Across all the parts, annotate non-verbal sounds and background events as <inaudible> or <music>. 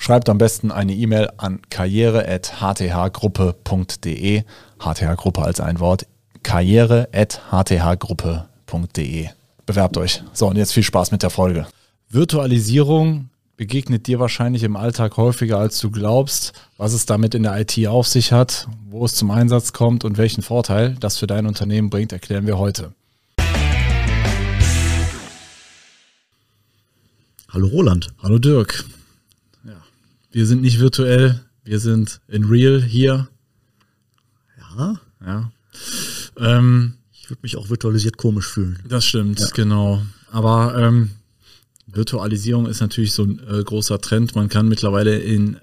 Schreibt am besten eine E-Mail an karriere.hthgruppe.de. HTH-Gruppe als ein Wort. karriere.hthgruppe.de. Bewerbt euch. So, und jetzt viel Spaß mit der Folge. Virtualisierung begegnet dir wahrscheinlich im Alltag häufiger, als du glaubst. Was es damit in der IT auf sich hat, wo es zum Einsatz kommt und welchen Vorteil das für dein Unternehmen bringt, erklären wir heute. Hallo Roland. Hallo Dirk. Wir sind nicht virtuell, wir sind in real hier. Ja. Ja. Ähm, ich würde mich auch virtualisiert komisch fühlen. Das stimmt, ja. genau. Aber ähm, Virtualisierung ist natürlich so ein äh, großer Trend. Man kann mittlerweile in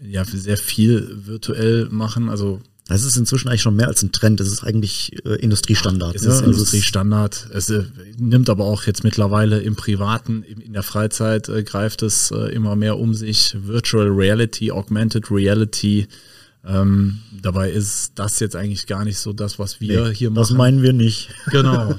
ja sehr viel virtuell machen. Also das ist inzwischen eigentlich schon mehr als ein Trend. Das ist eigentlich äh, Industriestandard. Es ist ja, Industriestandard. Es äh, nimmt aber auch jetzt mittlerweile im Privaten, in, in der Freizeit äh, greift es äh, immer mehr um sich. Virtual Reality, Augmented Reality. Ähm, dabei ist das jetzt eigentlich gar nicht so das, was wir nee, hier machen. Das meinen wir nicht. Genau.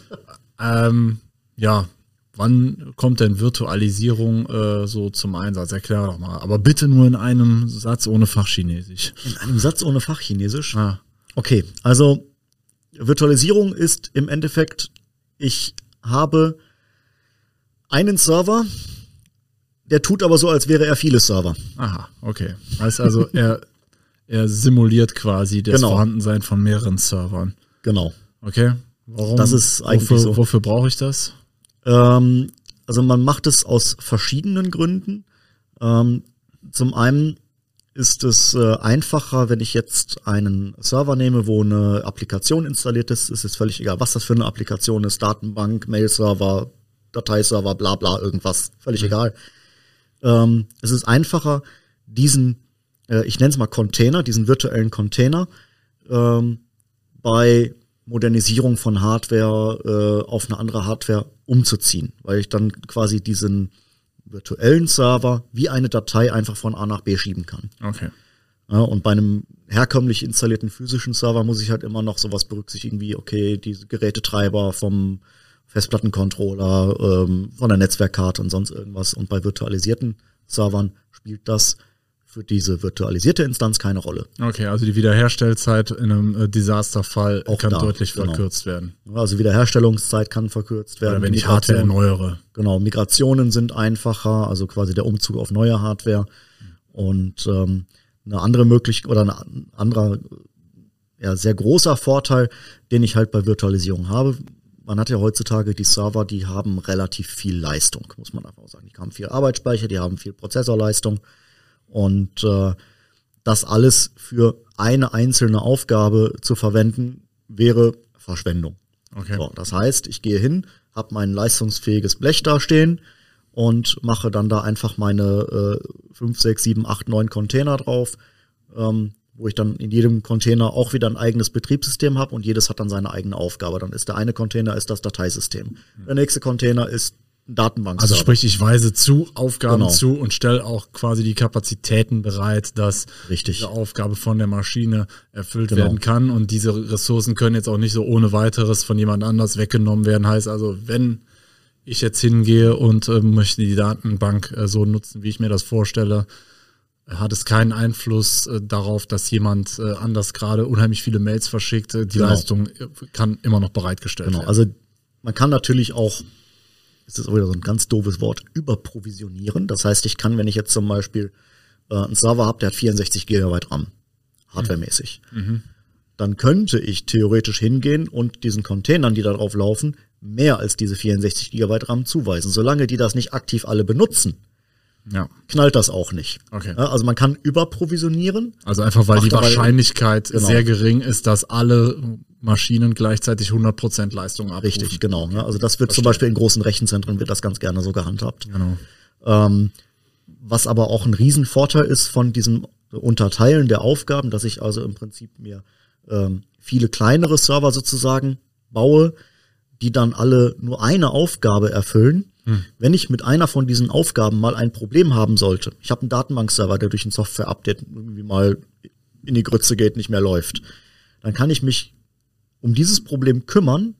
<laughs> ähm, ja, Wann kommt denn Virtualisierung äh, so zum Einsatz? Erklär doch mal. Aber bitte nur in einem Satz ohne Fachchinesisch. In einem Satz ohne Fachchinesisch? Ah. Okay, also Virtualisierung ist im Endeffekt, ich habe einen Server, der tut aber so, als wäre er viele Server. Aha, okay. Heißt also, <laughs> er, er simuliert quasi das genau. Vorhandensein von mehreren Servern. Genau. Okay. Warum? Das ist eigentlich wofür, so. Wofür brauche ich das? Ähm, also man macht es aus verschiedenen Gründen. Ähm, zum einen ist es äh, einfacher, wenn ich jetzt einen Server nehme, wo eine Applikation installiert ist. Es ist völlig egal, was das für eine Applikation ist. Datenbank, Mail-Server, Dateiserver, bla bla, irgendwas. Völlig mhm. egal. Ähm, es ist einfacher, diesen, äh, ich nenne es mal Container, diesen virtuellen Container, ähm, bei Modernisierung von Hardware äh, auf eine andere Hardware umzuziehen, weil ich dann quasi diesen virtuellen Server wie eine Datei einfach von A nach B schieben kann. Okay. Ja, und bei einem herkömmlich installierten physischen Server muss ich halt immer noch sowas berücksichtigen wie, okay, diese Gerätetreiber vom Festplattencontroller, ähm, von der Netzwerkkarte und sonst irgendwas. Und bei virtualisierten Servern spielt das für diese virtualisierte Instanz keine Rolle. Okay, also die Wiederherstellzeit in einem äh, Desasterfall Auch kann da, deutlich genau. verkürzt werden. Also Wiederherstellungszeit kann verkürzt werden. Oder wenn ich Hardware erneuere. Genau, Migrationen sind einfacher, also quasi der Umzug auf neue Hardware. Und ähm, eine andere Möglichkeit oder ein anderer ja, sehr großer Vorteil, den ich halt bei Virtualisierung habe. Man hat ja heutzutage die Server, die haben relativ viel Leistung, muss man einfach sagen. Die haben viel Arbeitsspeicher, die haben viel Prozessorleistung. Und äh, das alles für eine einzelne Aufgabe zu verwenden, wäre Verschwendung. Okay. So, das heißt, ich gehe hin, habe mein leistungsfähiges Blech da stehen und mache dann da einfach meine äh, 5, 6, 7, 8, 9 Container drauf, ähm, wo ich dann in jedem Container auch wieder ein eigenes Betriebssystem habe und jedes hat dann seine eigene Aufgabe. Dann ist der eine Container ist das Dateisystem. Der nächste Container ist Datenbank. Also sprich, ich weise zu, Aufgaben genau. zu und stelle auch quasi die Kapazitäten bereit, dass Richtig. diese Aufgabe von der Maschine erfüllt genau. werden kann. Und diese Ressourcen können jetzt auch nicht so ohne weiteres von jemand anders weggenommen werden. Heißt also, wenn ich jetzt hingehe und äh, möchte die Datenbank äh, so nutzen, wie ich mir das vorstelle, hat es keinen Einfluss äh, darauf, dass jemand äh, anders gerade unheimlich viele Mails verschickt. Die genau. Leistung äh, kann immer noch bereitgestellt genau. werden. Also man kann natürlich auch ist das auch wieder so ein ganz doofes Wort, überprovisionieren. Das heißt, ich kann, wenn ich jetzt zum Beispiel äh, einen Server habe, der hat 64 Gigabyte RAM, hardwaremäßig, mhm. dann könnte ich theoretisch hingehen und diesen Containern, die da drauf laufen, mehr als diese 64 Gigabyte RAM zuweisen. Solange die das nicht aktiv alle benutzen, ja. knallt das auch nicht. Okay. Ja, also man kann überprovisionieren. Also einfach, weil die Wahrscheinlichkeit genau. sehr gering ist, dass alle Maschinen gleichzeitig 100% Leistung abrufen. Richtig, genau. Also das wird Verstehe. zum Beispiel in großen Rechenzentren wird das ganz gerne so gehandhabt. Genau. Ähm, was aber auch ein Riesenvorteil ist von diesem Unterteilen der Aufgaben, dass ich also im Prinzip mir ähm, viele kleinere Server sozusagen baue, die dann alle nur eine Aufgabe erfüllen. Hm. Wenn ich mit einer von diesen Aufgaben mal ein Problem haben sollte, ich habe einen Datenbankserver, der durch ein Software-Update irgendwie mal in die Grütze geht, nicht mehr läuft, dann kann ich mich um dieses Problem kümmern,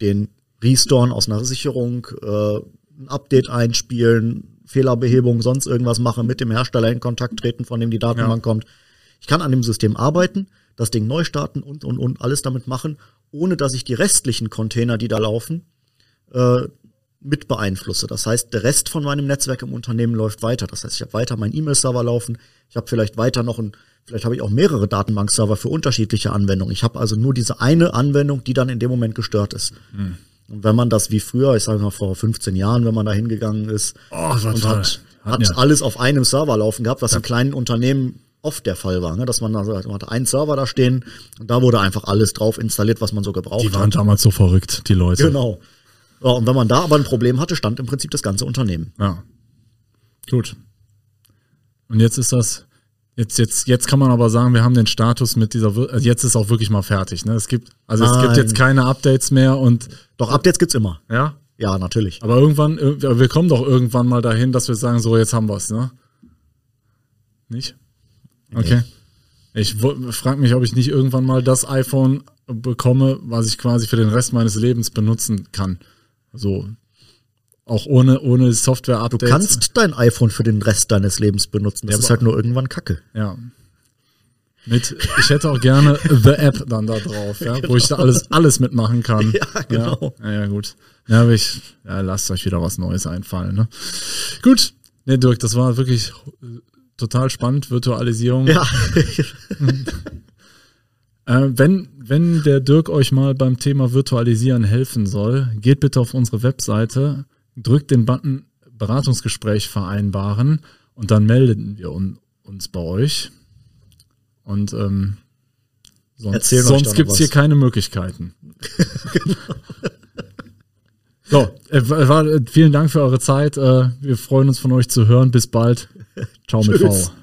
den Restoren aus einer Sicherung, äh, ein Update einspielen, Fehlerbehebung, sonst irgendwas machen, mit dem Hersteller in Kontakt treten, von dem die Datenbank ja. kommt. Ich kann an dem System arbeiten, das Ding neu starten und, und, und alles damit machen, ohne dass ich die restlichen Container, die da laufen, äh, mit beeinflusse. Das heißt, der Rest von meinem Netzwerk im Unternehmen läuft weiter. Das heißt, ich habe weiter meinen E-Mail-Server laufen, ich habe vielleicht weiter noch ein, vielleicht habe ich auch mehrere Datenbank-Server für unterschiedliche Anwendungen. Ich habe also nur diese eine Anwendung, die dann in dem Moment gestört ist. Hm. Und wenn man das wie früher, ich sage mal vor 15 Jahren, wenn man da hingegangen ist oh, und hat, hat ja. alles auf einem Server laufen gehabt, was ja. in kleinen Unternehmen oft der Fall war, ne? dass man also man hatte einen Server da stehen und da wurde einfach alles drauf installiert, was man so gebraucht hat. Die waren hat. damals so verrückt, die Leute. Genau. Ja, und wenn man da aber ein Problem hatte, stand im Prinzip das ganze Unternehmen. Ja. Gut. Und jetzt ist das Jetzt, jetzt, jetzt kann man aber sagen, wir haben den Status mit dieser, also jetzt ist auch wirklich mal fertig. Ne? Es gibt, also Nein. es gibt jetzt keine Updates mehr und. Doch, Updates gibt's immer. Ja? Ja, natürlich. Aber irgendwann, wir kommen doch irgendwann mal dahin, dass wir sagen, so, jetzt haben wir's, ne? Nicht? Okay. Nee. Ich frage mich, ob ich nicht irgendwann mal das iPhone bekomme, was ich quasi für den Rest meines Lebens benutzen kann. So, auch ohne, ohne Software-Updates. Du kannst dein iPhone für den Rest deines Lebens benutzen. Das ja, ist halt nur irgendwann Kacke. Ja. Mit, ich hätte auch gerne The App dann da drauf, ja, genau. wo ich da alles, alles mitmachen kann. <laughs> Ja, genau. Ja, ja gut. Ja, aber ich, ja, lasst euch wieder was Neues einfallen, ne? Gut. Ne, Dirk, das war wirklich total spannend, Virtualisierung. Ja. <laughs> äh, wenn, wenn der Dirk euch mal beim Thema Virtualisieren helfen soll, geht bitte auf unsere Webseite drückt den Button Beratungsgespräch vereinbaren und dann melden wir un uns bei euch. Und ähm, sonst, sonst gibt es hier keine Möglichkeiten. <laughs> genau. So, äh, war, äh, vielen Dank für eure Zeit. Äh, wir freuen uns von euch zu hören. Bis bald. Ciao mit V.